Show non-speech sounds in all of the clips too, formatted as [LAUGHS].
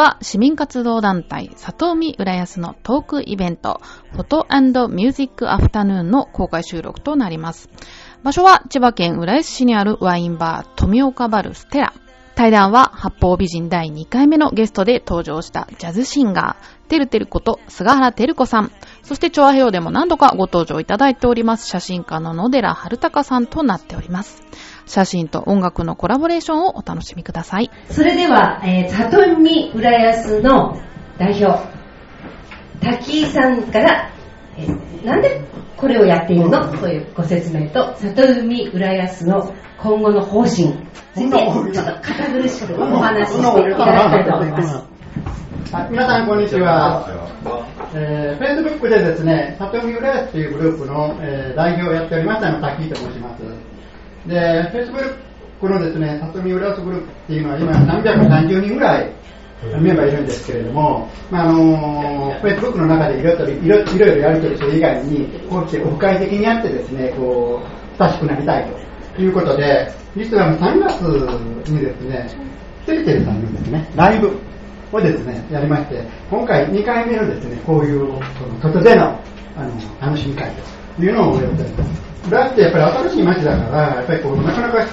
は市民活動団体里海浦安のトークイベントフォトミュージックアフタヌーンの公開収録となります。場所は千葉県浦安市にあるワインバー富岡バルステラ。対談は八方美人第2回目のゲストで登場したジャズシンガー、てるてること菅原てる子さん。そして、調和表でも何度かご登場いただいております写真家の野寺春隆さんとなっております。写真と音楽のコラボレーションをお楽しみください。それでは、えー、里見浦安の代表、滝井さんから、えーなんでこれをやっているの？というご説明と、里見浦安の今後の方針について、ちょっと堅苦しくお話ししていただきたいと思います。はい皆さんこんにちは。えー、Facebook でですね、里見浦安というグループの、えー代表をやっておりましたの滝井と申します。で、Facebook のですね、里見浦安グループっていうのは今330人ぐらいメンバーいるんですけれども、まああの Facebook の中でいろいろいろいろいろやり取りする以外に、こうしてオフ会的にやってですね、こう、親しくなりたいということで、実は3月にですね、てるてるさんのですね、ライブをですね、やりまして、今回2回目のですね、こういう、その外でのあの楽しみ会というのをやっております。浦安ってやっぱり新しい街だから、やっぱりこう、なかなか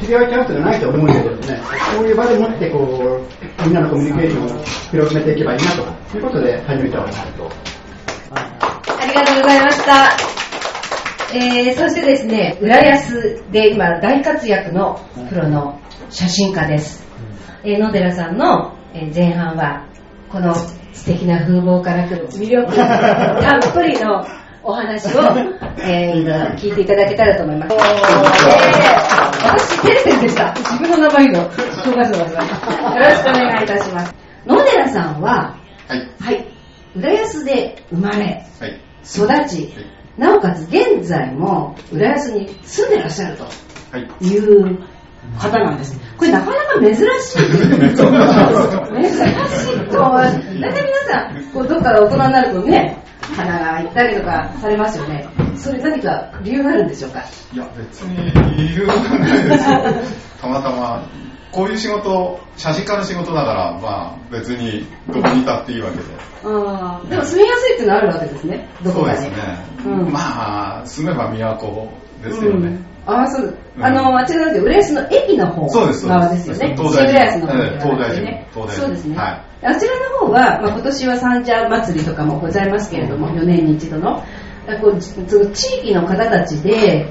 知り合いチャンスがないと思うんでですね、こういう場でもってこう、みんなのコミュニケーションを広めていけばいいなということで始めております。ありがとうございました。えー、そしてですね、浦安で今大活躍のプロの写真家です。えー野寺さんの、えー前半は、この素敵な風貌からくる魅力たっぷりのお話を、えー聞いていただけたらと思います。えー私、てるてるでした。自分の名前の紹介してください。よろしくお願いいたします。野寺さんは、はい。はい、浦安で生まれ、はい。育ち、なおかつ現在も浦安に住んでらっしゃるとはい。いう方なんです。これなかなか珍しい。[LAUGHS] 珍しいとは、大体皆さん、こうどっかで大人になるとね、ったりとかされますよね。それ何か理由があるんでしょうか？いや、別に理由はないですよ。たまたま、こういう仕事、写真家の仕事だから、まあ、別にどこにいたっていいわけで。あーでも住みやすいっていうのはあるわけですね。どこかに。そうですね。うんまあ、住めば都ですよね。ああ、そう。うんあの、あちらなんて、浦安の駅の方側ですよね。東大寺東大寺そうですね。はいあちらの方は、まあ、今年は三社祭りとかもございますけれども、4年に一度の。あこうじその地域の方たちで、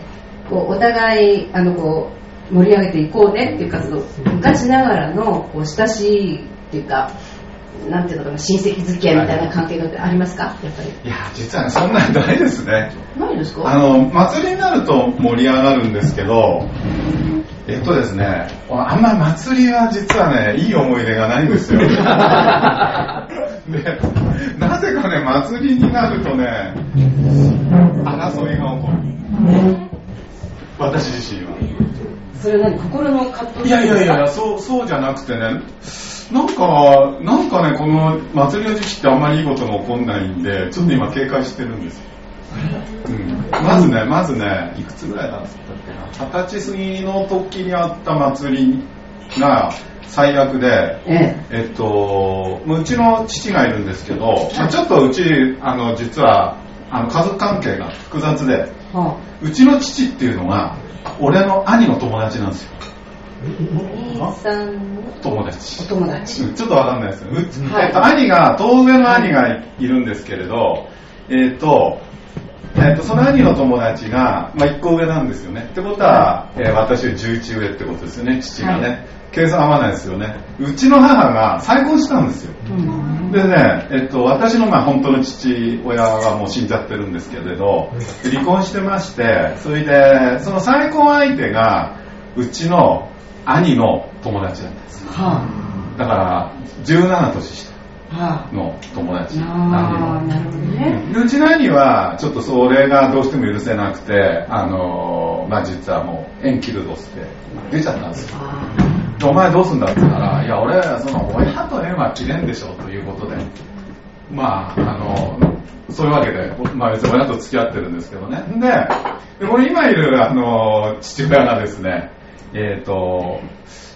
こうお互い、あの、こう、盛り上げていこうねっていう活動、昔ながらの、こう、親しいっていうか、なんていうのかな、親戚付き合いみたいな関係がありますか？やっぱり。いや、実はね、そんなにないですね。ないですか？あの、祭りになると盛り上がるんですけど、えっとですね、あんまり祭りは実はね、いい思い出がないんですよ。[LAUGHS] で、なぜかね、祭りになるとね、争いが起こる。私自身は。それは何？心の葛藤？いやいやいや、そう、そうじゃなくてね、なんか、なんかね、この祭りの時期ってあんまりいいことが起こんないんで、ちょっと今警戒してるんですよ。うん、まずね、まずね、いくつぐらいだったっけな、二十歳過ぎの時にあった祭りが最悪で、ええっと、うちの父がいるんですけど、まあちょっとうち、あの、実は、あの、家族関係が複雑で、うちの父っていうのが、俺の兄の友達なんですよ。さんの？友達。お友達。うんちょっとわかんないですよ。うちはいえっと、兄が、当然の兄がいるんですけれど、えっと、えっと、その兄の友達が、まあ、1個上なんですよね。ってことは、えー私より11上ってことですよね、父がね。は計算合わないですよね。うちの母が再婚したんですよ。うん。でね、えっと、私のまあ本当の父親はもう死んじゃってるんですけれど、離婚してまして、それで、その再婚相手が、うちの兄の友達だったんですよ。はだから、17年下あ。はの友達。あ。ああ、なるほどね。でうちの兄は、ちょっとそれがどうしても許せなくて、あのーまあ実はもう、縁切るとして、出ちゃったんですよ。あでお前どうすんだって言ったら、いや、俺、その、親と縁は切れんでしょ、ということで。まあ、あの、そういうわけで、まあ別に親と付き合ってるんですけどね。で、でこれ今いる、あの、父親がですね、えっ、と、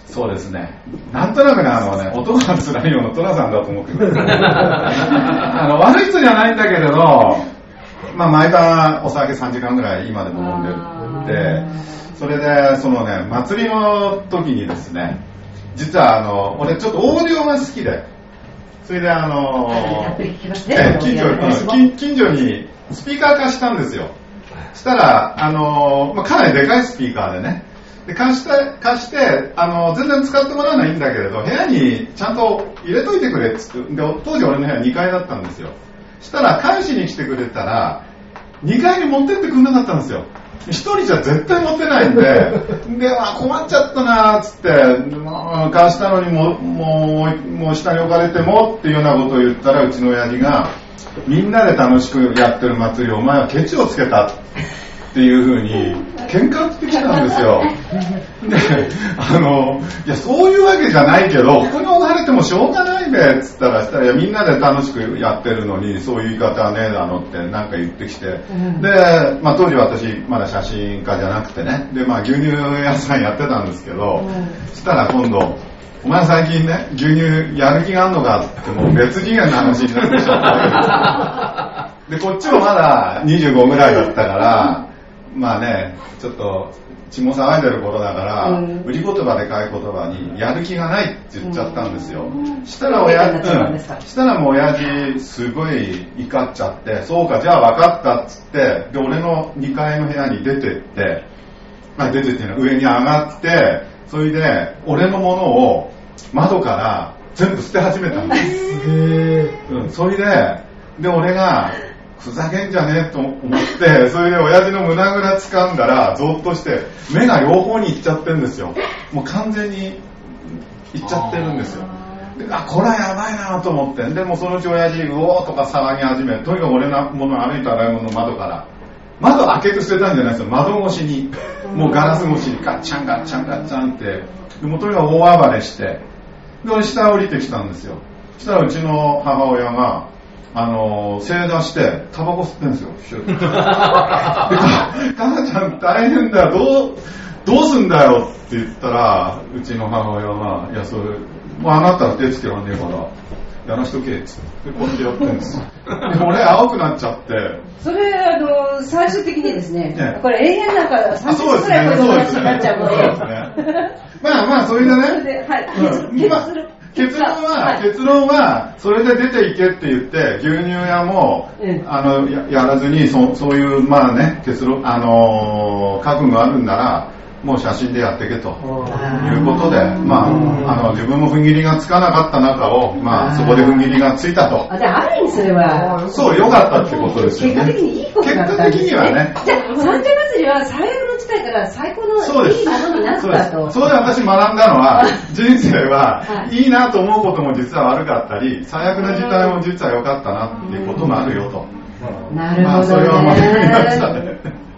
そうですね。なんとなくね、あのね、音が辛いようなトラさんだと思ってる。[LAUGHS] あの、悪い人じゃないんだけれど、まあ毎晩お酒3時間ぐらい今でも飲んでるって、それで、そのね、祭りの時にですね、実はあの、俺ちょっとオーディオが好きで、それであのねええ近所オーディオの話も近近所にスピーカー貸したんですよ。したら、あの、まあ、かなりでかいスピーカーでね、で貸して、貸して、あの、全然使ってもらわないんだけれど、部屋にちゃんと入れといてくれっつって、で、当時俺の部屋2階だったんですよ。したら、返しに来てくれたら、2階に持ってってくんなかったんですよ。一人じゃ絶対持ってないんで、[LAUGHS] で、あ、困っちゃったなーっつって、まあ貸したのにも、もう、もう下に置かれてもっていうようなことを言ったら、うちの親父が、みんなで楽しくやってる祭りをお前はケチをつけたっていうふうに喧嘩売ってきたんですよ。で、あの、いや、そういうわけじゃないけど、ここに置かれてもしょうがないべっつったら、したらいやみんなで楽しくやってるのに、そういう言い方はねえだのってなんか言ってきて、で、まあ当時私まだ写真家じゃなくてね、で、まあ牛乳屋さんやってたんですけど、そしたら今度、お前最近ね、牛乳やる気があんのかってもう別次元の話になってきちゃった [LAUGHS] で、こっちもまだ25ぐらいだったから、まあね、ちょっと血も騒いでる頃だから、うん。売り言葉でかい言葉に、やる気がないって言っちゃったんですよ。したらベ親うん。したらもう親父、すごい怒っちゃって、そうか、じゃあ分かったっつって、で、俺の2階の部屋に出てって、まあ、出てっていうのは上に上がって、それで、俺のものを窓から全部捨て始めたんです。うん、それで、で、俺が、ふざけんじゃねえと思って、それで親父の胸ぐら掴んだら、ゾッとして、目が両方に行っちゃってるんですよ。もう完全に行っちゃってるんですよ。であ、これはやばいなと思って。でもそのうち親父、うおーとか騒ぎ始め、とにかく俺のもの歩いた洗い物の窓から、窓開けて捨てたんじゃないですよ。窓越しに、もうガラス越しにガッチャンガッチャンガッチャンって、でもとにかく大暴れして、で、俺下降りてきたんですよ。そしたらうちの母親が、あのー、正座して、タバコ吸ってんですよ、シュッでか母ちゃん大変だよ、どう、どうすんだよって言ったら、うちの母親が、いや、それ、もうあなたは手つけらんねえから、やらしとけ、っつって、こうやってやってんですよ。[LAUGHS] で、俺青くなっちゃって、それ、あの、最終的にですねええ、これ永遠なんかあ30そうですね分くらいこ、うですね。話になっちゃうのそうで。ですね。まあまあ、それでね、ではいうん結まあ結論は、はい結論は、それで出ていけって言って、牛乳屋も、うんあのや、やらずに、そそういう、まあね、結論、あのー覚悟があるんなら、もう写真でやっていけと。いうことで、まあ、あの、自分も踏ん切りがつかなかった中を、まあ、そこで踏ん切りがついたと。あ、じゃあ、ある意味それは、そう、良かったってことですよね。結果的にいいことだったんです結果的にはね。じゃあ、三社祭りは最悪の事態から最高そうですのいいものになっそうでたと。す。それで私学んだのは、人生ははいいいなと思うことも実は悪かったり、最悪な事態も実は良かったなっていうこともあるよと。なるほどまあそれは学びましたね。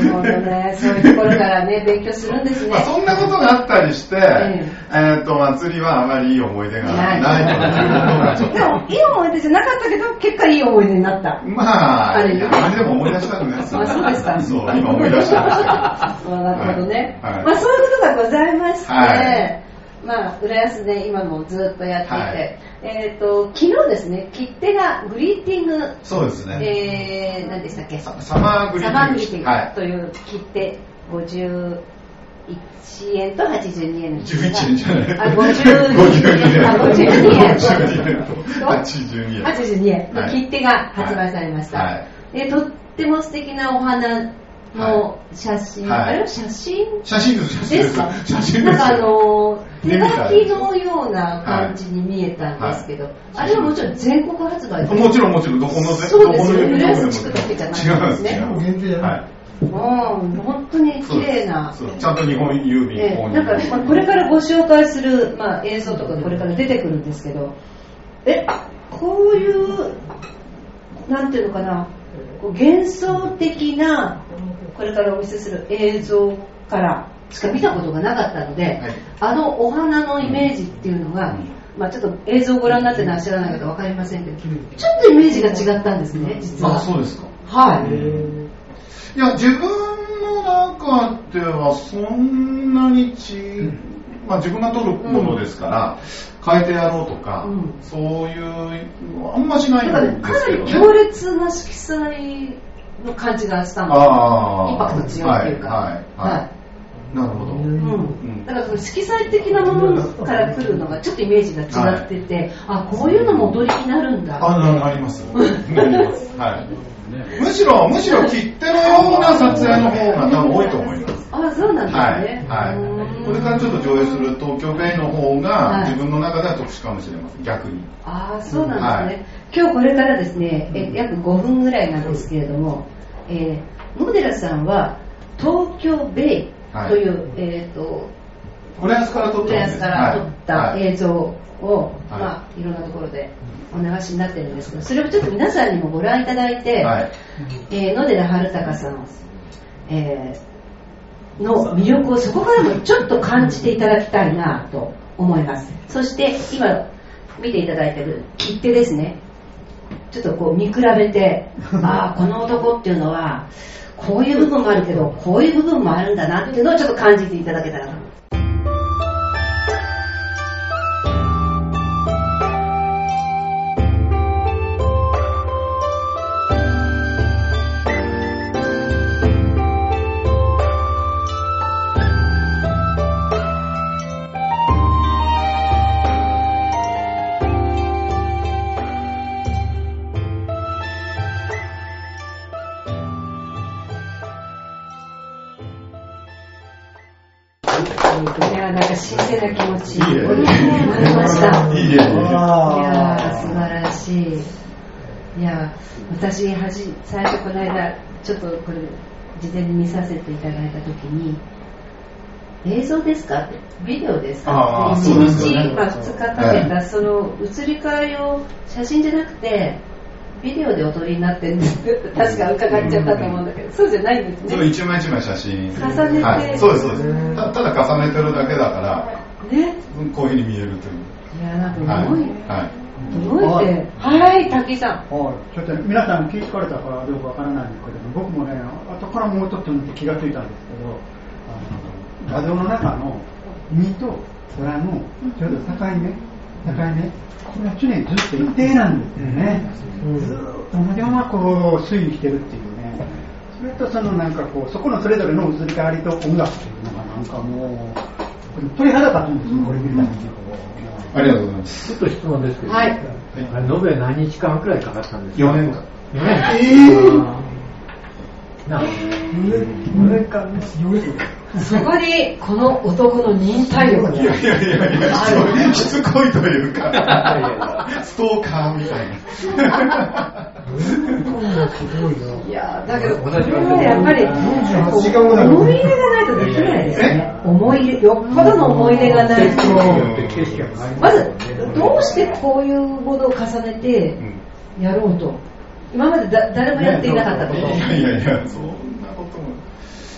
るほどね。そういうところからね、[LAUGHS] 勉強するんですねまあ、。そんなことがあったりして、ええっと、祭りはあまりいい思い出がないということがちょっと。でも、いい思い出じゃなかったけど、結果いい思い出になった。まあ、あれでも思い出したくないですよあそうですかそう、今思い出しちゃいましたあ [LAUGHS] なるほどね。まあそういうことがございまして、はいまあ浦安で今もずっとやっていて、はいえっ、と昨日ですね、切手がグリーティング。そうですね。えー、何でしたっけ？ササマーグリーティングはいという切手51円と82円です11円じゃない。あ、52円。あ、52円。52円と82円。82円の切手が発売されました。はいでとっても素敵なお花の写真、はい。あれは写真？写真です、写真です。ですか？写真です。なんかあの手書きのような感じに見えたんですけど、あれはもちろん全国発売で。もちろんもちろん、どこのぜ、そうですよどこの浦安地区だけじゃない違うんですですね。違うん限定じゃないはい。うん本当に綺麗な。ちゃんと日本郵便ええ。購入なんか、まあ、これからご紹介する、まあ、映像とかこれから出てくるんですけど。えこういうなんていうのかな。こう幻想的なこれからお見せする映像からしか見たことがなかったので、はいあのお花のイメージっていうのが、まあ、ちょっと映像をご覧になってらっしゃらない方わかりませんけど、ちょっとイメージが違ったんですね、実は。あ、そうですか。はい。いや、自分の中ではそんなにち、まあ自分が撮るものですから、変えてやろうとか、うんそういう、あんましないんかですけどね。なり強烈な色彩の感じがしたの。ああ。インパクト強いっていうか。はい、はい、はい。なるほど。うん、だからその色彩的なものから来るのがちょっとイメージが違ってて、あこういうのも踊りになるんだあ、なあります。あります。はい。むしろ、むしろ切手のような撮影の方が多分多いと思います。あそうなんですはい、ね、はい。うーんこれからちょっと上映する東京ベイの方はいが自分の中では特殊かもしれません。逆に。ああそうなんですね、今日これからですねえ約5分ぐらいなんですけれども、えー、野寺さんは東京ベイという、えっ、と浦安から撮っ浦たから撮った映像を、はい。まあ、いろんなところでお流しになってるんですけどそれをちょっと皆さんにもご覧いただいて、はい。えー野寺春隆さん、えーの魅力をそこからもちょっと感じていただきたいなと思います。そして今見ていただいてる切手ですねちょっとこう見比べて [LAUGHS] ああこの男っていうのはこういう部分もあるけどこういう部分もあるんだなっていうのをちょっと感じていただけたらとか新鮮な気持ちいいえになりましたいいえいやー素晴らしい。いや私はじ最初この間ちょっとこれ事前に見させていただいた時に映像ですかって？ビデオですか？あーって1そうですよね。日、まあ、2日かけたその移り変わりを写真じゃなくてビデオでお撮りになってるんです。って確か伺っちゃったと思うんだけどそうじゃないんですそれね一枚一枚写真。重ねて。はい。そうです、そうです。たただ重ねてるだけだから、ね。こういうふうに見えるという。いやなんかはい。すごい、。はい。すごいって。はい。滝さん。はい、ちょっと皆さん聞いてかれたかどうかわからないんですけど僕もね後からもうちょっと見て気がついたんですけどあの画像の中の海と空のちょうど境目境目これは常にずっと一定なんですよね、ずーっと同じままこう推移してるっていうね。それとそのなんかこうそこのそれぞれの移り変わりと音楽っていうのがなんかもう鳥肌立つんですよこれ見るたびに。こうありがとうございます。ちょっと質問ですけど、はい。あれ延べ何日間くらいかかったんですか？4年間。4年えなる4年間そこにこの男の忍耐力がいやいやいやいや、しつこいというか、ストーカーみたいな。いやだけどこれはやっぱり思い入れがないとできないですね思い入れよっぽどの思い入れがないとまずどうしてこういうものを重ねてやろうと今までだ誰もやっていなかったこといやいやいや、そんなことも。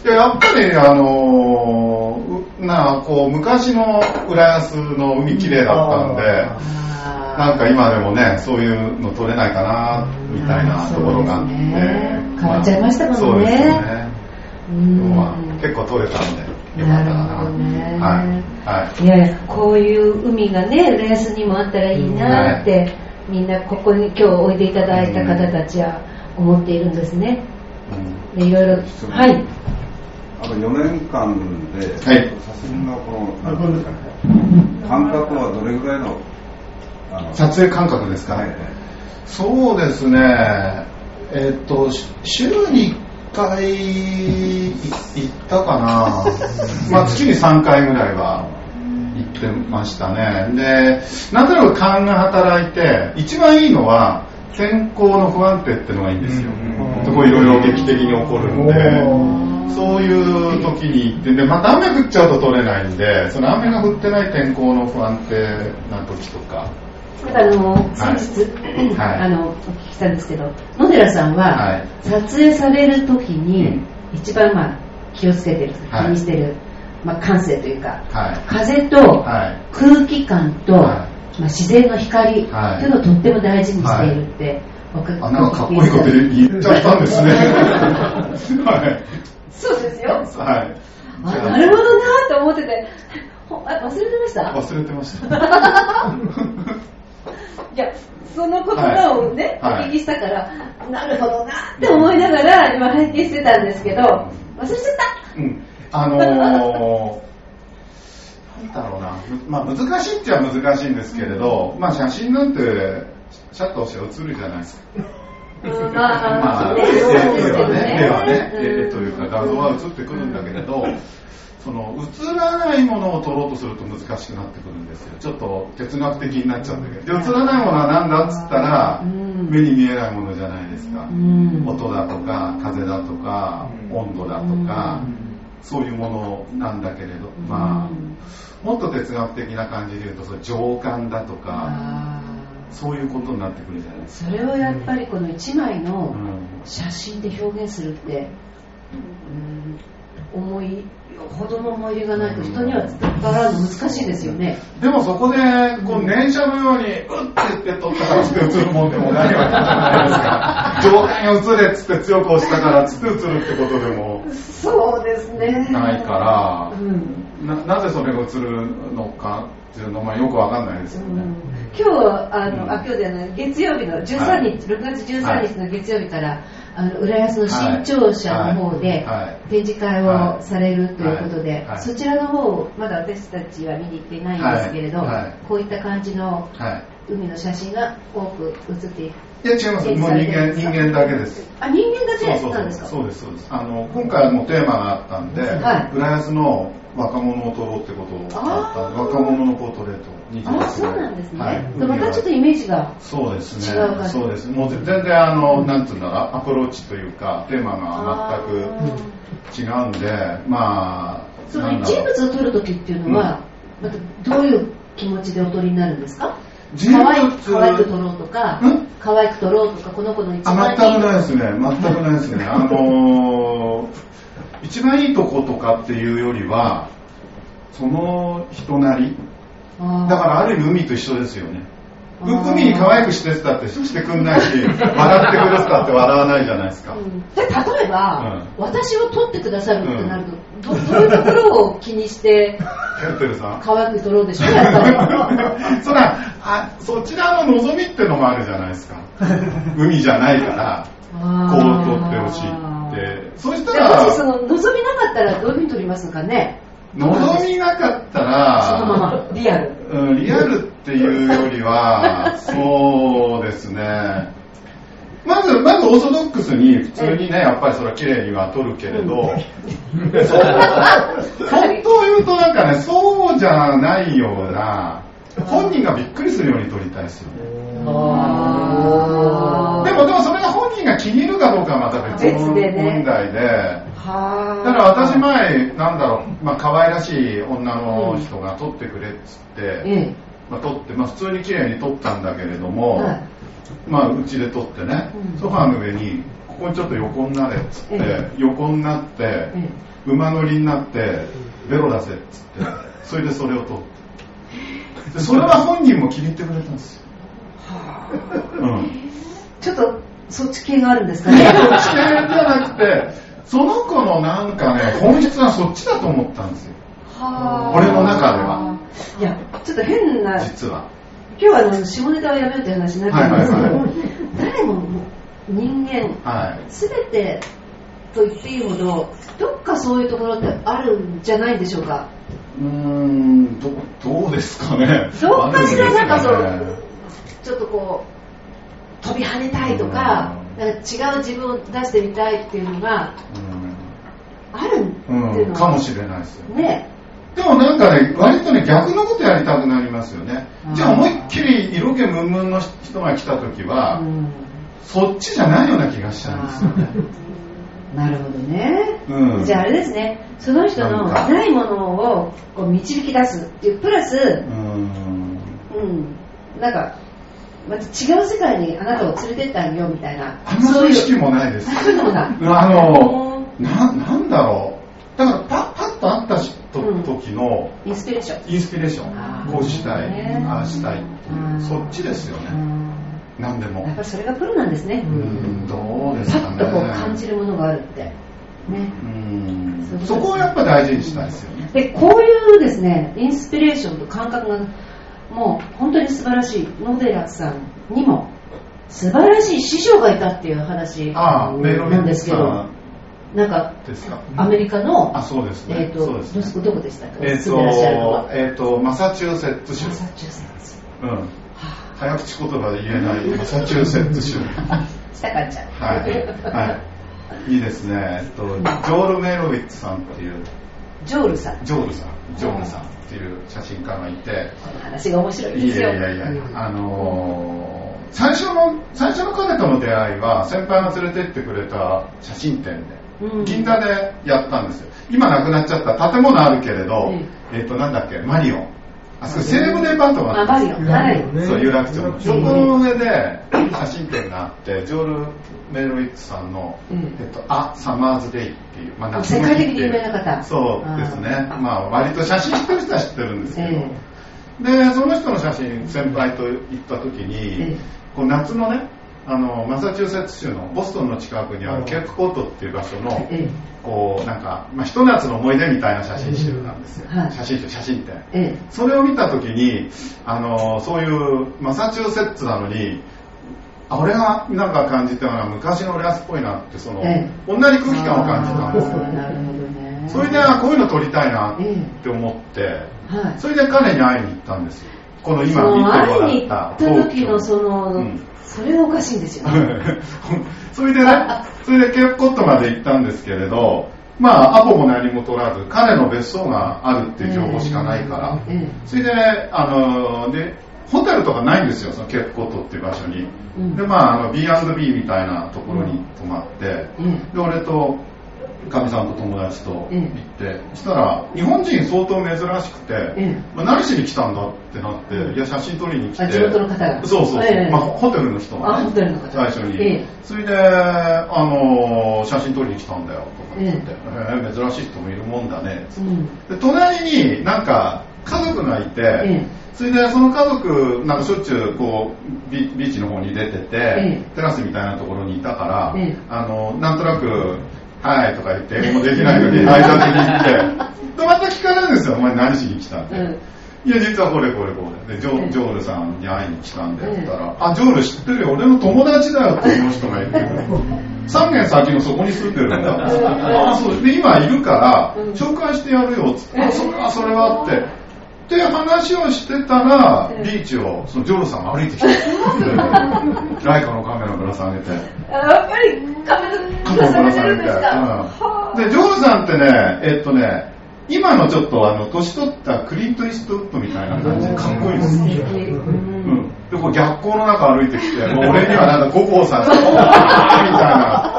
いや、やっぱり、あのなあ、こう、昔の浦安の海綺麗だったんで、なんか今でもね、そういうの撮れないかな、みたいなところがあって。ね。変わっちゃいましたもんね。そうですよね。結構撮れたんで、よかったかな。なるほどね。はい。はい。いやいやこういう海がね浦安にもあったらいいなって、みんなここに今日おいでいただいた方たちは思っているんですね。うん。でいろいろはいあと4年間で、はい。写真のこの、なんですかね、間隔はどれぐらいの、あの撮影感覚ですか、はいそうですね、えっと、し週に1回い行ったかな、[LAUGHS] まあ月に3回ぐらいは行ってましたね。で、なんとなく勘が働いて、一番いいのは、天候の不安定っていうのがいいんですよ。そこいろいろ劇的に起こるんで、そういう時に行って、で、また雨降っちゃうと取れないんで、その雨が降ってない天候の不安定な時とか、なんかあの先日、はいあのお聞きしたんですけど野寺さんははい撮影される時に、うん一番まあ気をつけてる気はいにしてる、まあ、感性というかはい。風とはい。空気感とはまあ、自然の光っていうのをとっても大事にしているって、あ、なんかかっこいいこと言っちゃったんですね。[LAUGHS] はい。そうですよ。はい。あなるほどなと思ってて、忘れてました？忘れてました。[LAUGHS] いや、その言葉をね、はいお聞きしたから、なるほどなって思いながら今拝見してたんですけど、忘れちゃっうん。あのー、なんだろうな。むまあ難しいっちゃ難しいんですけれど、まあ写真なんて、シャッと押して写るじゃないですか。まあ、絵はね、絵はね、絵というか画像は映ってくるんだけれど、その映らないものを撮ろうとすると難しくなってくるんですよ。ちょっと哲学的になっちゃうんだけど。映らないものは何だっつったら、目に見えないものじゃないですか。音だとか、風だとか、温度だとか、そういうものなんだけれど、まあ、もっと哲学的な感じで言うと、それ情感だとか、そういうことになってくるじゃないですか。ーそれをやっぱりこの一枚のうん写真で表現するって、うん、思い、ほどの思い入れがないと人には伝わるの難しいですよね。でもそこで、こう、念写のように、うって言って撮ったからつって映るもんでもないわけじゃないですか。上官に映れっつって強く押したからつって映るってことでもそうですね。ないからう、ん。ななぜそれが映るのかっていうのは、まあよくわかんないですよね。今日あの、うん。あ今日じゃない月曜日の13日、はい。6月13日の月曜日から、あの浦安の新庁舎の方で展示会をされるということで、そちらの方まだ私たちは見に行っていないんですけれど、こういった感じのはい。海の写真が多く写っているいや違います。もう人間、人間だけです。あ人間だけなんですか？そうですそうです。あの今回もテーマがあったんで、はい。浦安の若者を撮ろうってことがあったん若者のポートレート28あそうなんですね、はい。でまたちょっとイメージがそうですね。そうです。もう全然あのなんつうんだろうアプローチというかテーマが全く違うんでまあその人物を撮るときっていうのは、またどういう気持ちでお撮りになるんですか？可愛く可愛く撮ろうとかん？可愛く撮ろうとかこの子の一番あい。い全くないですね。全くないですね。[LAUGHS] あのー一番いいとことかっていうよりはその人なり。だからある意味海と一緒ですよね。うあー海に可愛くしてたってしてくんないし、笑ってくれてたって笑わないじゃないですか。うんで例えば、私を撮ってくださるってなると、どどういうところを気にしてケルテルさん。可愛く撮ろうでしょうやっぱりそらあ、そちらの望みってのもあるじゃないですか。海じゃないから、こう撮ってほしいって。そしたでもらし、その望みなかったらどういうふうに撮りますかね望みなかったらそのま、まリアルうんリアルっていうよりは、[LAUGHS] そうですね。まず、まずオーソドックスに、普通にね、やっぱりそれは綺麗には撮るけれど、そう本当を言うとなんかね、そうじゃないような、本人がびっくりするように撮りたいですよね。でも、でもそれがに入るかどうかはまた別の問題で、はだから私前、なんだろう、まあ可愛らしい女の人が撮ってくれっつって、えまあ、撮って、まあ、普通に綺麗に撮ったんだけれども、はい。まあうちで撮ってね、うん。ソファーの上にここにちょっと横になれっつって、え横になって、ええ。馬乗りになってベロ出せっつって [LAUGHS] それでそれを撮って。でそれは本人も気に入ってくれたんですよ、うん、ちょっとそっち系があるんですかね。[LAUGHS] 危険じゃなくてその子のなんかね本質はそっちだと思ったんですよ。はあ。俺の中では。いやちょっと変な実は。今日はあの下ネタをやめようという話になってるんですけど、はいはいは誰も人間はい。全てと言っていいほどどっかそういうところってあるんじゃないでしょうか。うーんどどうですかね。どっかしらなんかそうあるんですね。ちょっとこう飛び跳ねたいとか,、うん。なんか違う自分を出してみたいっていうのがあるってうん、いううん。かもしれないですよね。ね。でもなんかね、割とね、逆のことやりたくなりますよね。じゃあ思いっきり色気ムンムンの人が来た時は、うん。そっちじゃないような気がしちゃうんですよね。[LAUGHS] なるほどね、うん。じゃああれですね。その人のないものをこう導き出すっていうプラス、うん。うん、なんかまた違う世界にあなたを連れてってあげようみたいなあんまそういう意識もないです。そういうのもないあの、な、なんだろう。だからパパッと会った人うん時のインスピレーション。インスピレーション、こうしたい、ね。ああしたい。そっちですよね、何でも。やっぱりそれがプロなんですね、うんどうですかね。パッとこう感じるものがあるって。ね。うん。そこをやっぱ大事にしたいですよね。でこういうですねインスピレーションと感覚がもう本当に素晴らしい野寺さんにも素晴らしい師匠がいたっていう話なんですけどんなんかですか。アメリカのあそうですね。えーとそうですね。どどこでしたか？えっ、住んでらっしゃるのは？と、えっ、と、マサチューセッツ州。マ。サチューセッツ。うん。早口言葉で言えないマサチューセッツ州。[LAUGHS] したかっちゃん。はい。はい。いいですね。えっと、ジョール・メイロビッツさんっていう、ジョールさん。ジョールさん、ジョールさん家がいて、話が面白いですよやいやいや、あのー最初の、最初の彼との出会いは、先輩が連れてってくれた写真展で、うん銀座でやったんですよ。今なくなっちゃった建物あるけれど、えっと、なんだっけ、マリオン。あそこ西武デパートがああったんですよはい。そう、有楽町の。そこうん。の上で写真展があって、ジョール・メイロイッツさんの、うん。えっと、あ、サマーズ・デイっていう、まあ世界的に有名な方。そうですね。まあ、割と写真知ってる人は知ってるんですけど、えで、その人の写真、先輩と行った時に、えこう夏のね、あの、マサチューセッツ州のボストンの近くにあるケープコートっていう場所の、えこう、なんか、まあ、ひと夏の思い出みたいな写真集なんですよ。はい写真集、写真展。ええそれを見た時に、あの、そういうマサチューセッツなのに、あ俺がなんか感じたのは昔のレアスっぽいなって、その、え同じ空気感を感じたんですよ。なるほどねそれで、あこういうの撮りたいなえって思って、はいそれで彼に会いに行ったんですよ。このそ今見てもの会らっいに行った東時のその、うんそれがおかしいんですよ。ね [LAUGHS] それでね、それでケープコットまで行ったんですけれど、まあ、アポも何も取らず、彼の別荘があるっていう情報しかないから、えそれで、あの、で、ホテルとかないんですよ、そのケープコットっていう場所に。うん。で、まあ、あの、B&B みたいなところに泊まって、ええで、俺と、かみさんと友達と行っえて、そしたら、日本人相当珍しくて、ええまあ、何しに来たんだってなって、いや、写真撮りに来て、あ地元の方が。そうそうええ。まあ、ホテルの人があね、ホテルの方。最初に、ええ。それで、あの写真撮りに来たんだよとか言って、えええ珍しい人もいるもんだね、うん。で隣になんか家族がいて、えそれでその家族なんかしょっちゅうこうビビーチの方に出てて、えテラスみたいなところにいたから、ええ。あのなんとなく「はい」とか言って英語もできないのに挨拶に行って [LAUGHS] でまた聞かれるんですよ「お前何しに来た?」って。うんいや、実はこれこれこれ。で、ジョええジョールさんに会いに来たんで、言ったら、あ、ジョール知ってるよ。俺の友達だよっていう人がいて、[LAUGHS] 3軒先のそこに住んでるんだ。あ、そう。で、今いるから、うん紹介してやるよ。つって、それは、それはって。って話をしてたら、ええビーチを、そのジョールさんが歩いてきて、[LAUGHS] ライカのカメラぶら下げて、やっぱりカメラぶら下げて、うん。で、ジョールさんってね、えっとね、今のちょっとあの、年取ったクリント・イーストウッドみたいな感じでかっこいいんですよ。うん。で、こう逆光の中歩いてきて、もう俺にはなんか五光さん、みたいな。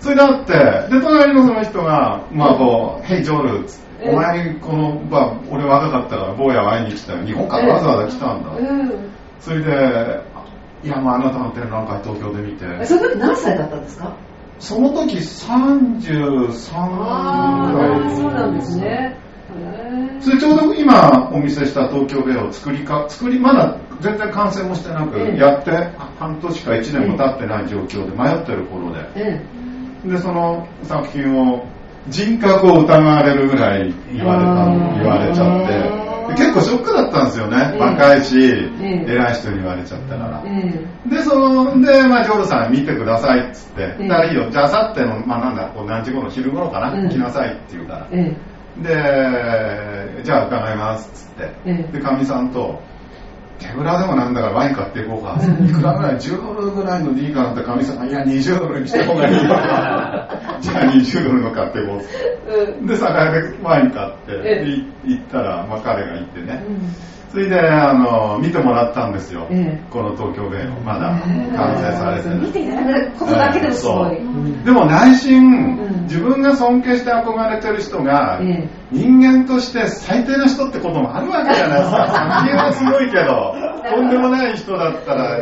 それであって、で、隣のその人が、まあこう、ヘイジョール、つってお前、この、まあ、俺若かったから、坊や会いに来たよ。日本からわざわざ来たんだ。うん。それで、いや、まああなたの展覧会東京で見て、その時何歳だったんですか？その時33あぐらい。あそうなんですね。へそれちょうど今お見せした東京ベアを作りか、作り、まだ全然完成もしてなく、ええやって半年か1年も経ってない状況で迷ってる頃で、ええで、その作品を人格を疑われるぐらい言われた、言われちゃって、で結構ショックだったんですよね。ええ若いし、ええ。偉い人に言われちゃったから。ええ。で、その、で、まあ、ジョールさん見てくださいっつって、ええ。だからいいよ、じゃあ、あさっての、まあ、なんだ、こう何時頃、昼頃かな、うん。来なさいって言うから。え。で、じゃあ伺いますっつって、ええ。で、かみさんと、手ぶらでもなんだからワイン買っていこうか。うんいくらぐらい ?10 ドルぐらいのでいいかなってかみさんが、いや、20ドルにした方がいいよ。[LAUGHS] じゃあ20ドルの買っていこうっつって。で、酒屋でワイン買って、行ったら、まあ、彼が行ってね。うんそれで、あの、見てもらったんですよ。ええ。この東京弁を、まだ完成されて見る。ていただくことだけでもすごい、そう。でも内心、うん。自分が尊敬して憧れてる人が、ええ。人間として最低な人ってこともあるわけじゃないですか。人間はすごいけど、とんでもない人だったら、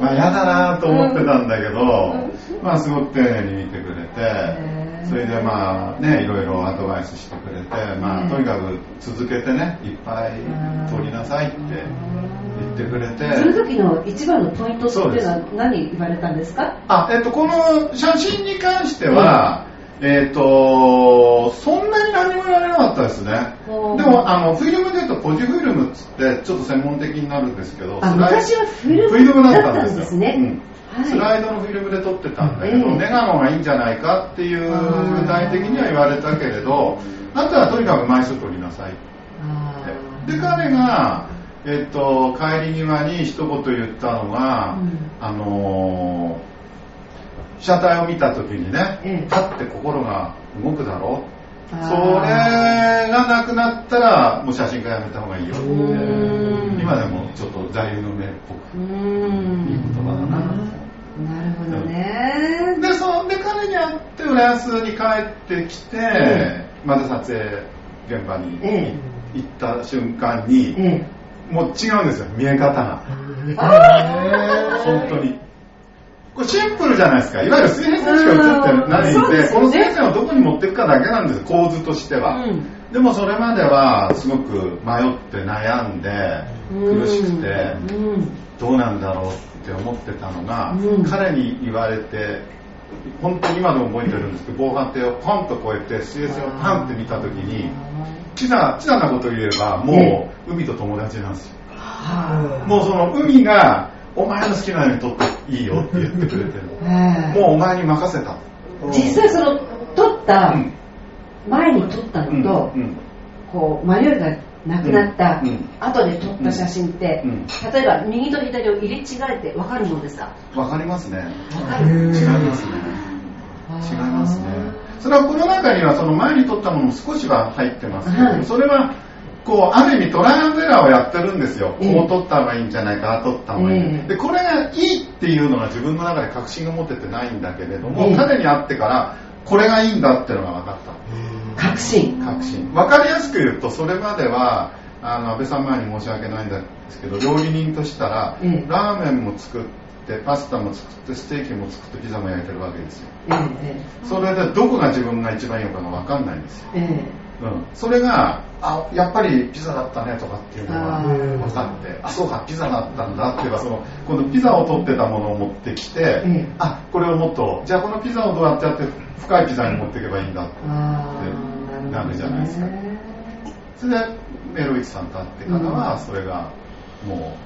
まあ嫌だなと思ってたんだけど、まあすごく丁寧に見てくれて、それでまあねいろいろアドバイスしてくれて、まあ、とにかく続けてねいっぱい撮りなさいって言ってくれて。その時の一番のポイントっていうのは何言われたんですか？あ、えっと、この写真に関しては、えっと、そんなに何も言われなかったですね。でも、あの、フィルムで言うと、ポジフィルムっつって、ちょっと専門的になるんですけど、昔はフィルムだったんですね。うんはいスライドのフィルムで撮ってたんだけど、ええメガノがいいんじゃないかっていう具体的には言われたけれど、あとはとにかく枚数撮りなさいって。あで彼が、えっと、帰り際に一言言ったのが、うん。あのー被写体を見た時にね、ええ。パッて心が動くだろあー。それがなくなったらもう写真家やめた方がいいよ。ってうん。今でもちょっと座右の銘っぽく。いいん言葉だななるほどね。でそんで彼に会って浦安に帰ってきて、えまた撮影現場にえ行った瞬間に、ええ。もう違うんですよ見え方が。えあ本当に。これシンプルじゃないですか。いわゆる水平線しか映ってないうん。でね。この水平線をどこに持っていくかだけなんです構図としては、うん。でもそれまではすごく迷って悩んで苦しくてうんどうなんだろうって思ってたのが、うん。彼に言われて本当に今でも覚えてるんですけど防波堤をポンと越えて水平線をパンって見た時にキザキザなことを言えばもう海と友達なんですよ。はもうその海がお前の好きなように撮っていいよって言ってくれてる [LAUGHS] もうお前に任せた。実際その撮ったうん。前に撮ったのと、うんうん。こう迷いがなくなったうん。うん後で撮った写真って、うん。例えば右と左を入れ違えて分かるもんですか？わかりますね。分かる。違いますね。違いますね。それはこの中にはその前に撮ったものも少しは入ってますけど、はい。それはこうある意味トライアンドエラーをやってるんですよ、ええ。こう撮った方がいいんじゃないかああ撮った方がいい、ええ。でこれがいいっていうのが自分の中で確信が持ててないんだけれども、ええ。彼に会ってからこれがいいんだっていうのが分かった確信。確信。分かりやすく言うとそれまではあの安倍さん前に申し訳ないんですけど料理人としたら、ええラーメンも作ってパスタも作ってステーキも作ってピザも焼いてるわけですよ。ええそれでどこが自分が一番いいのかが分かんないんですよ、ええうん、それがあやっぱりピザだったねとかっていうのが分かってあそうかピザだったんだっていうかその今度ピザを取ってたものを持ってきて、ええあこれをもっとじゃあこのピザをどうやってやって深いピザに持っていけばいいんだって。なるじゃないですか。それでメロイチさんと会ってからはそれがも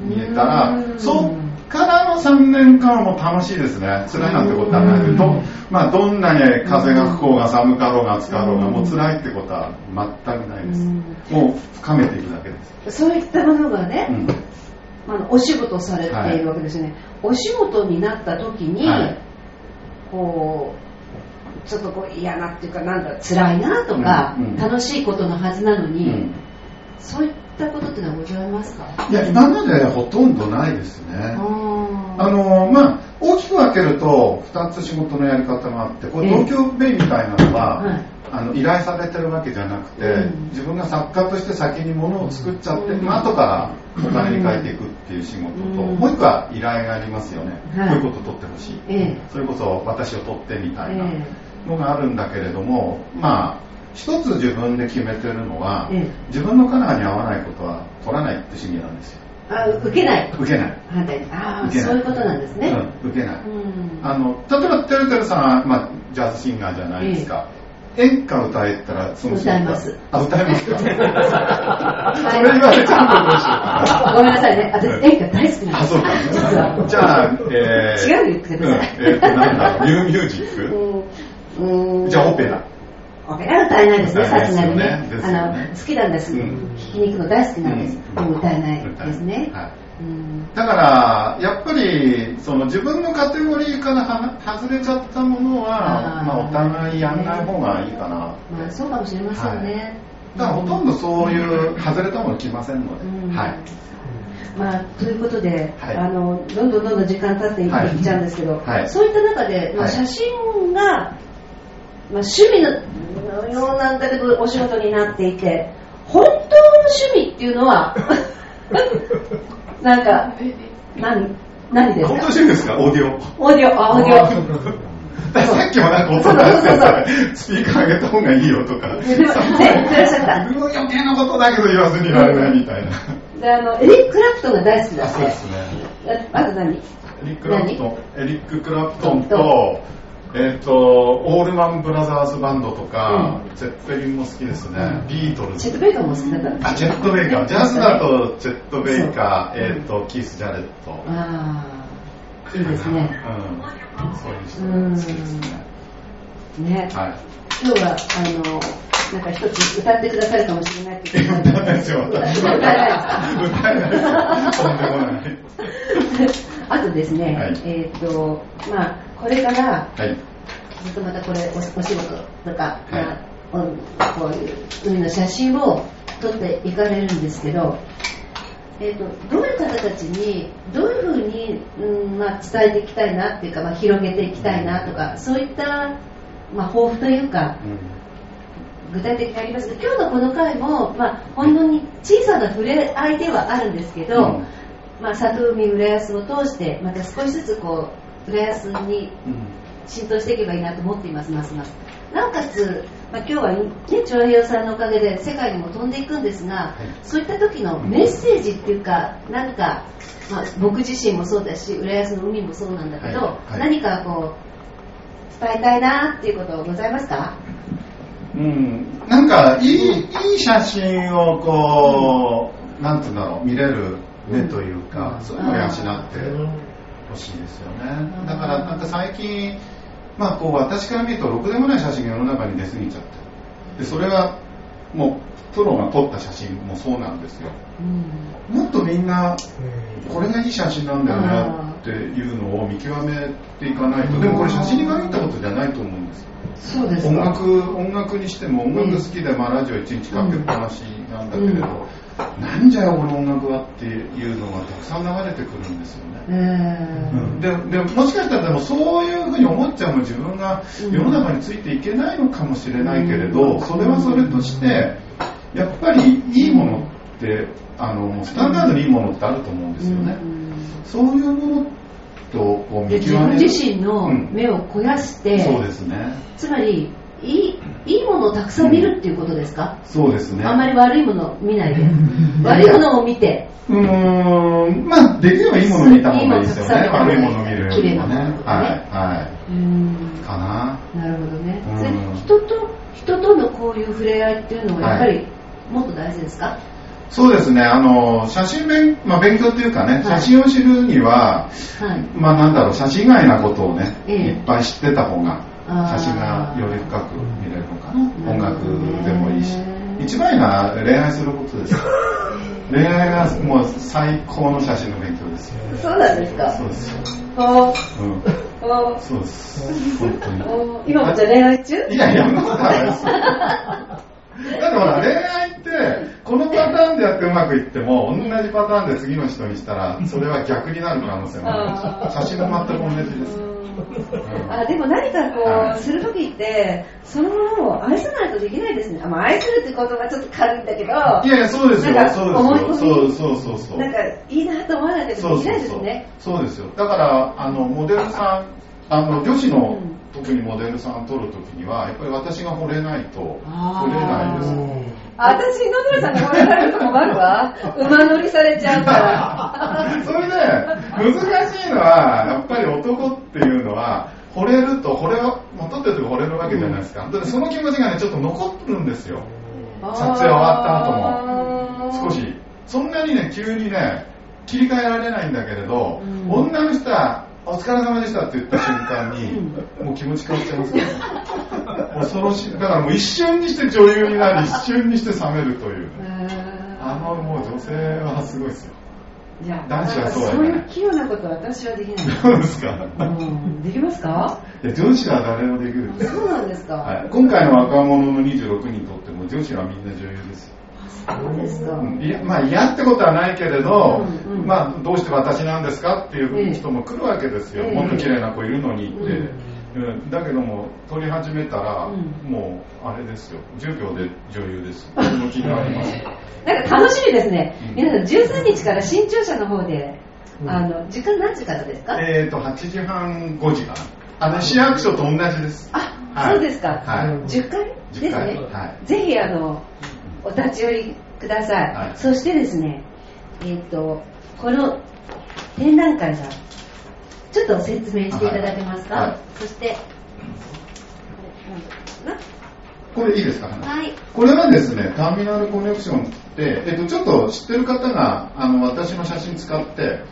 う見えたら、うん。そっからの3年間はもう楽しいですね。辛いなんてことはないうん。ど,、まあ、どんなに風が吹こうが寒かろうが暑かろうがうんもう辛いってことは全くないです。うん。もう深めていくだけです、そういったものがね、うん。あのお仕事されているわけですよね、お仕事になった時に、はい。こうちょっとこう嫌なっていうかなんだ辛いなとか、うんうん。楽しいことのはずなのに、うん。そういったことってのはございますか？いや今までほとんどないですね。ああのまあ大きく分けると2つ仕事のやり方があってこれええ。東京ベイみたいなのは、はい。あの依頼されてるわけじゃなくて、うん。自分が作家として先にものを作っちゃって、うん。まあ後からお金に変えていくっていう仕事と、うん。もう一個は依頼がありますよね、はい。こういうこと取ってほしい、ええ。それこそ私を取ってみたいな。えのがあるんだけれどもまあ一つ自分で決めてるのは、ええ。自分のカラーに合わないことは取らないって主義なんですよ。あ受けない。受けない。反対にああそういうことなんですね、うん、受けない、うん。あの例えばてるてるさんは、まあ、ジャズシンガーじゃないですか、演歌歌えたらその歌えます。あ歌えますか？[LAUGHS] それ言いわれちゃうとどうしようかなごめんなさいね。私演歌大好きなんです。あそうか。じゃあ、えー、違う言ってください。うんえーとなんだ？ニューミュージック、うんうんじゃあオペラオペラ歌えないですね、さすがにね。あの。好きなんです、うん。弾きに行くの大好きなんです。うん。でも歌えないですね。だからやっぱりその自分のカテゴリーからは外れちゃったものはまあ、お互いやんない方がいいかなまあそうかもしれませんね。だからほとんどそういう外れたもの来ませんので、うん。はい。まあ、ということで、はい。あのどんどんどんどん時間経っていはいっちゃうんですけど、はい。そういった中で、まあ、はい。写真が、まあ、趣味のようなんだけどお仕事になっていて本当の趣味っていうのは [LAUGHS] なんか何何ですか？本当にですか？オーディオオーディオあオーディオだからさっきもなんか音出してて、スピーカー上げた方がいいよとか。でも、ね、言ってらっしゃった。うわ余計なことだけど言わずにいられないみたいな。で、あの、エリック・クラプトンが大好きだあって。そうですね。ああと何？エリック・クラプトン、エリック・クラプトンと、えっ、と、オールマン・ブラザーズ・バンドとか、ゼッペリンも好きですね。ビートルズ。チェット・ベイカーも好きだった。あ、ジェット・ベイカー。ジャズだと、ジェット・ベイカー、えっ、と、キース・ジャレット。ああ、いいですね。うん。そういう人うん好きですね。ね。はい。今日は、あの、なんか一つ歌ってくださるかもしれない歌いですよ、歌私。わない歌えないです。とんでもない。[LAUGHS] あとですね、はいえっ、と、まあ、これから、はい。ずっとまたこれおお仕事とか、はいまあおこういう海の写真を撮っていかれるんですけど、えー、とどういう方たちにどういうふうに、うんまあ、伝えていきたいなっていうか、まあ、広げていきたいなとかそういった、まあ、抱負というか具体的にありますけど今日のこの回も、まあ、ほんのに小さな触れ合いではあるんですけど、うん。まあ、里海浦安を通してまた少しずつこう浦安にうん浸透していけばいいなと思っています、ますます。なおかつ、まあ、今日は、ね、長平さんのおかげで世界にも飛んでいくんですが、そういった時のメッセージっていうか、何か、まあ、僕自身もそうだし、浦安の海もそうなんだけど、はい。はい。何かこう、伝えたいなっていうことございますか？うん、なんかいいいい写真をこう、なんていうんだろう見れる目というか、そういうのを養ってほしいですよね。だからなんか最近まあこう私から見るとろくでもない写真が世の中に出過ぎちゃって。でそれはもうプロが撮った写真もそうなんですよ。もっとみんなこれがいい写真なんだよねっていうのを見極めていかないとでもこれ写真に限ったことじゃないと思うんですよ。そうです。音楽音楽にしても音楽好きで、まあ、ラジオ一日かけっぱなしなんだけれど、なんじゃよ俺音楽はっていうのがたくさん流れてくるんですよね、えーででもしかしたらでもそういうふうに思っちゃうの自分が世の中についていけないのかもしれないけれど、それはそれとしてやっぱりいいものってあのスタンダードにいいものってあると思うんですよね、そういうものとこうで自分見極める。自身のうん目を肥やして、そうですね。つまりいいいいものをたくさん見るっていうことですか、そうですね。あんまり悪いものを見ないで。[LAUGHS] 悪いものを見てうーんまあできればいいものを見た方がいいですよね。いいもの悪いものを見るよりもね。はいねはうん。いかな。なるほどね。人と人とのこういう触れ合いっていうのはやっぱりもっと大事ですか、そうですね。あの写真勉,、まあ、勉強っていうかねはい。写真を知るには、はい。まあなんだろう写真以外なことをね、ええ。いっぱい知ってた方が写真がより深く見れるのかな。音楽でもいいし。一番いいのは恋愛することです [LAUGHS] 恋愛がもう最高の写真の勉強ですよ。そうなんですか？そうです。よ、おうん、お。そうです。本当に。お今もじゃあ恋愛中？いやいや、そんなことはないです。よ。だってほら、恋愛って、このパターンでやってうまくいっても、同じパターンで次の人にしたら、それは逆になる可能性もある。写真も全く同じです。あでも何かこう、はいするときってそのものを愛さないとできないですねあ、まあ、愛するって言葉ちょっと軽いんだけどいやいや、そうですよそうですそうそうそうそう。なんかいいなと思わないとでそうきないそうそうですね。そうですよ。だから、あの、モデルさん、あの、女子のうん特にモデルさん撮るときには、やっぱり私が惚れないと撮れないです私、野村さんに惚れ困るわ。馬乗りされちゃうから。[LAUGHS] それで、難しいのは、やっぱり男っていうのは、惚れると、惚れは、もう撮ってる時惚れるわけじゃないですか。だってその気持ちがね、ちょっと残るんですよ。撮影終わった後も。少し。そんなにね、急にね、切り替えられないんだけれど、うん女の人は、お疲れ様でしたって言った瞬間に、もう気持ち変わっちゃいますね、[LAUGHS] 恐ろしい。だからもう一瞬にして女優になり、一瞬にして冷めるという。あのもう女性はすごいですよ。いや男子はそうだねそういう器用なこと私はできない。そうですか？うんできますか？いや女子は誰もできるそうなんですか？はい、今回の若者の26人にとっても女子はみんな女優ですよ。そうですか。うんいやまあ嫌ってことはないけれど、うんうんまあどうして私なんですかっていう人も来るわけですよ、ええもっと綺麗な子いるのにって、うんうんだけども撮り始めたら、うん。もうあれですよ。10秒で女優ですそれも気になります。なんか楽しみですね。うん。皆さん13日から新潮社の方で、あの時間何時からですか？えっと8時半5時かな。あの市役所と同じです。あ、はい。そうですか。はい。10回？です10回ね。はい。ぜひ、あの、お立ち寄りください。はい。そしてですね、えっ、と、この展覧会が、ちょっと説明していただけますか？はいはいそして、これいいですか、はい。これはですね、ターミナルコネクションって、えっと、ちょっと知ってる方が、あの、私の写真使って、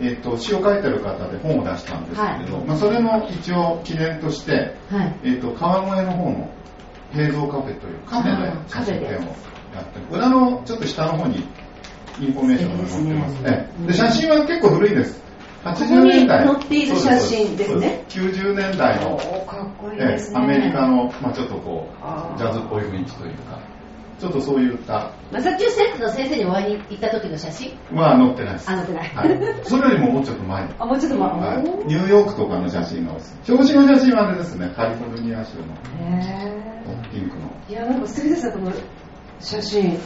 えっと、詩を書いてる方で本を出したんですけれど、まあ、それの一応記念として、はい。えっと、川越の方の平蔵カフェというカフェであー写真展をやってる。裏のちょっと下の方にインフォメーションが載ってますね。で、写真は結構古いです。80ここに年代。載っている写真です。ねそうです。90年代のね。えアメリカの、まあ、ちょっとこうジャズっぽい雰囲気というかちょっとそういったマサチューセッツの先生にお会いに行った時の写真？は載ってないです。あ載ってない。はい、それよりももうちょっと前。[LAUGHS] あ、もうちょっと待はい。ニューヨークとかの写真が多いです表紙の写真はあれですね。カリフォルニア州の。へピンクの、ーいや、なんか素敵ですね、この写真。ね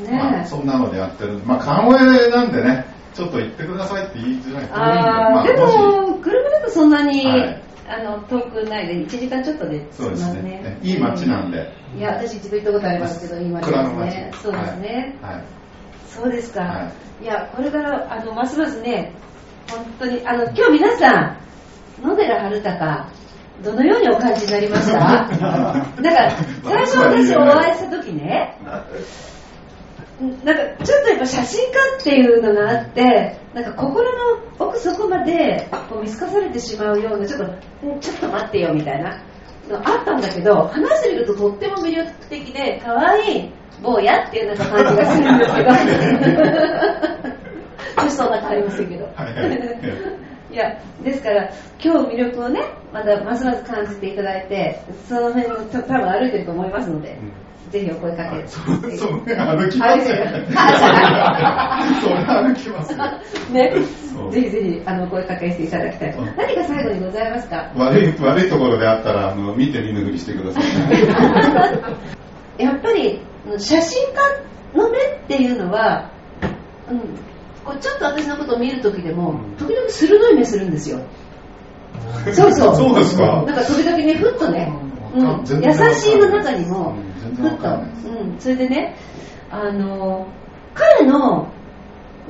はい。まあ、え。そんなのでやってるまあ川越なんでねちょっと行ってくださいって言いづらい。あまあ、もし。も、車だとそんなに、はい。あの、遠くないで、1時間ちょっとでそうでますすね。ね。いい街なんで。いや、私一度行ったことありますけど、いい街ですね。そうですね。はい、はい。そうですか。、はい。や、これから、あの、ますますね、本当に、あの、今日皆さん、野寺春高、どのようにお感じになりました？[LAUGHS] なんか、最初私お会いした時ね、なんかちょっとやっぱ写真家っていうのがあって、なんか心の奥底までこう見透かされてしまうような、ちょっと、んちょっと待ってよみたいなのあったんだけど、話してみるととっても魅力的で、可愛い坊やっていうなんか感じがするんですけど、[LAUGHS] 私そんな変わりませんけど。はいや、ですから、今日魅力をね、またますます感じていただいて、その辺も多分歩いてると思いますので、ぜひお声かけ。て。そうそう歩きますよ歩きますよね。ぜひぜひあのお声かけしていただきたい。何か最後にございますか？悪い悪いところであったらあの見て見ぬふりしてくださいやっぱり写真家の目っていうのは、うん、こうちょっと私のことを見るときでも、時々鋭い目するんですよ。そうそう。そうですか。なんか時々ね、ふっとね、うん、優しいの中にもふっと、然わかんないですうん、それでね、あの、彼の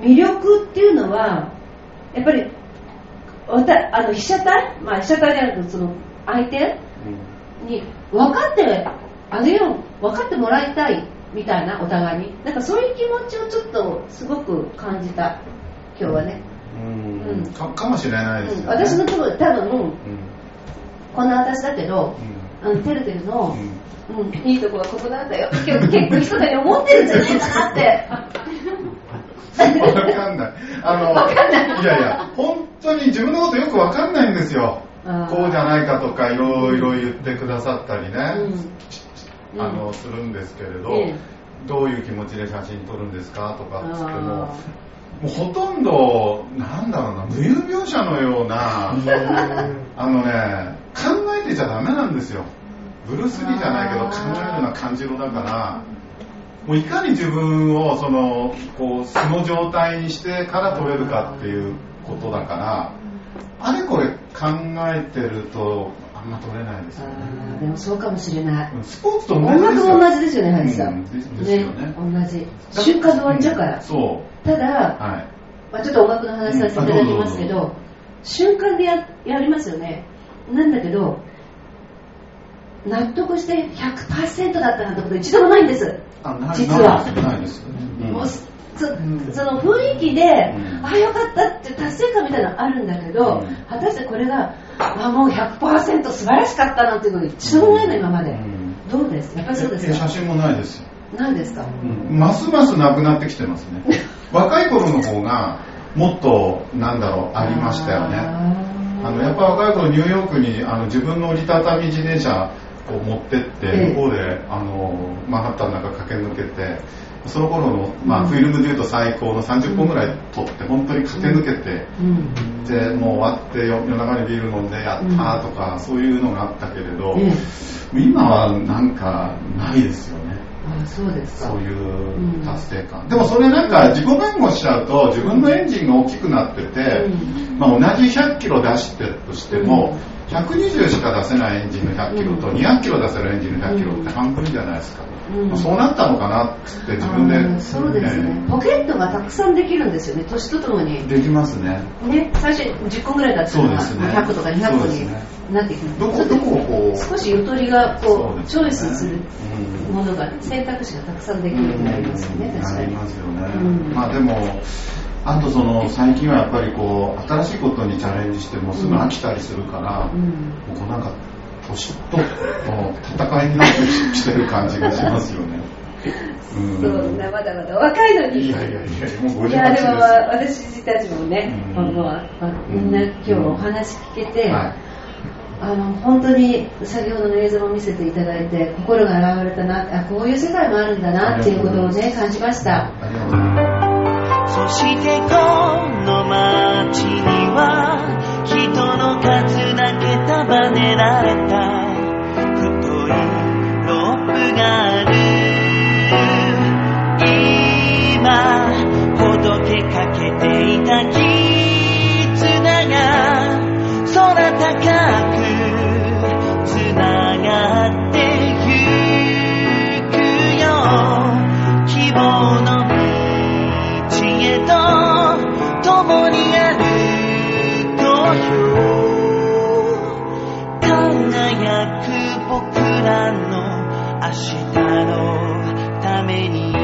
魅力っていうのは、やっぱり、わたあの被写体、まあ、被写体であるとその相手に分かってあげよう、分かってもらいたいみたいな、お互いに。なんかそういう気持ちをちょっとすごく感じた、今日はね。うん。かかもしれないですよ、ね。うん。私のところ多分、うん。こんな私だけど、ううん、てるてるの、んうん、いいとこはここなんだよ。今日結構人が思ってるんじゃないかなって。わかんない。あの、いやいや、本当に自分のことよくわかんないんですよ。こうじゃないかとか、いろいろ言ってくださったりね、うんあの、するんですけれど、ええどういう気持ちで写真撮るんですかとかっつっても、あもうほとんど、なんだろうな、無有描写のような、あのね、考えてちゃダメなんですよ。ブルース・リーじゃないけど、考えるような感じのだから、もういかに自分を、その、こう、素の状態にしてから撮れるかっていうことだから、あれこれ考えてると、ま撮れないですよね。でもそうかもしれない。スポーツと同音楽じですよ。も同じですよね、ハリーさん。うんですよね同じ。瞬間で終わっちゃうから。そただう。、はい。まあ、ちょっと音楽の話させていただきますけうんあど、瞬間でややりますよね。なんだけど、納得して100%だったなんてこと一度もないんです。あない実はないですないです。うんもうそその雰囲気で、んああよかったって達成感みたいなのあるんだけど、うん果たしてこれが、あもう100%素晴らしかったなんていうのが一度もないの今まで、うん。どうです？やっぱりそうです写真もないですよ。何ですか、ますますなくなってきてますね。[LAUGHS] 若い頃の方が、もっと、なんだろう、ありましたよね。あの、やっぱ若い頃ニューヨークに、あの、自分の折りたたみ自転車を持ってって、ええ。向こうで、あの、マンハッタンの中駆け抜けて、その頃の、まあ、フィルムで言うと最高の30本ぐらい撮って、本当に駆け抜けて、うん。で、もう終わって夜夜中にビール飲んでやったーとか、そういうのがあったけれど、ええ。今はなんかないですよね。あそうですか。そういう達成感。でもそれなんか自己弁護しちゃうと自分のエンジンが大きくなってて、うん。まあ同じ100キロ出してるとしても、120しか出せないエンジンの100キロと200キロ出せるエンジンの100キロって半分じゃないですか、うん。そうなったのかなって自分で、そうですね、ポケットがたくさんできるんですよね。年とともに。できますね。ね。最初10個ぐらいだったのが、ね。100個とか200個になっていく。るどこどこをこう。少しゆとりがこそうね。うチョイスするうん。ものが選択肢がたくさんできるようになりますよね、確かに。なりますよね、うん。まあでもあとその最近はやっぱりこう新しいことにチャレンジしてもすぐ飽きたりするから、うん。もうこうなんか年との戦いになってきてる感じがしますよね。うん。そんなまだまだ若いのに。いやいやいや、もう58いやでも。私たちもね、うん。あのあみんな今日お話聞けて、はい。あの本当に先ほどの映像を見せていただいて心が洗われたなあこういう世界もあるんだなっていうことをね感じました。ありがとうございます。してこの街には人の数だけ束ねられた。太いロープがある。今ほどけかけていた君らの明日のために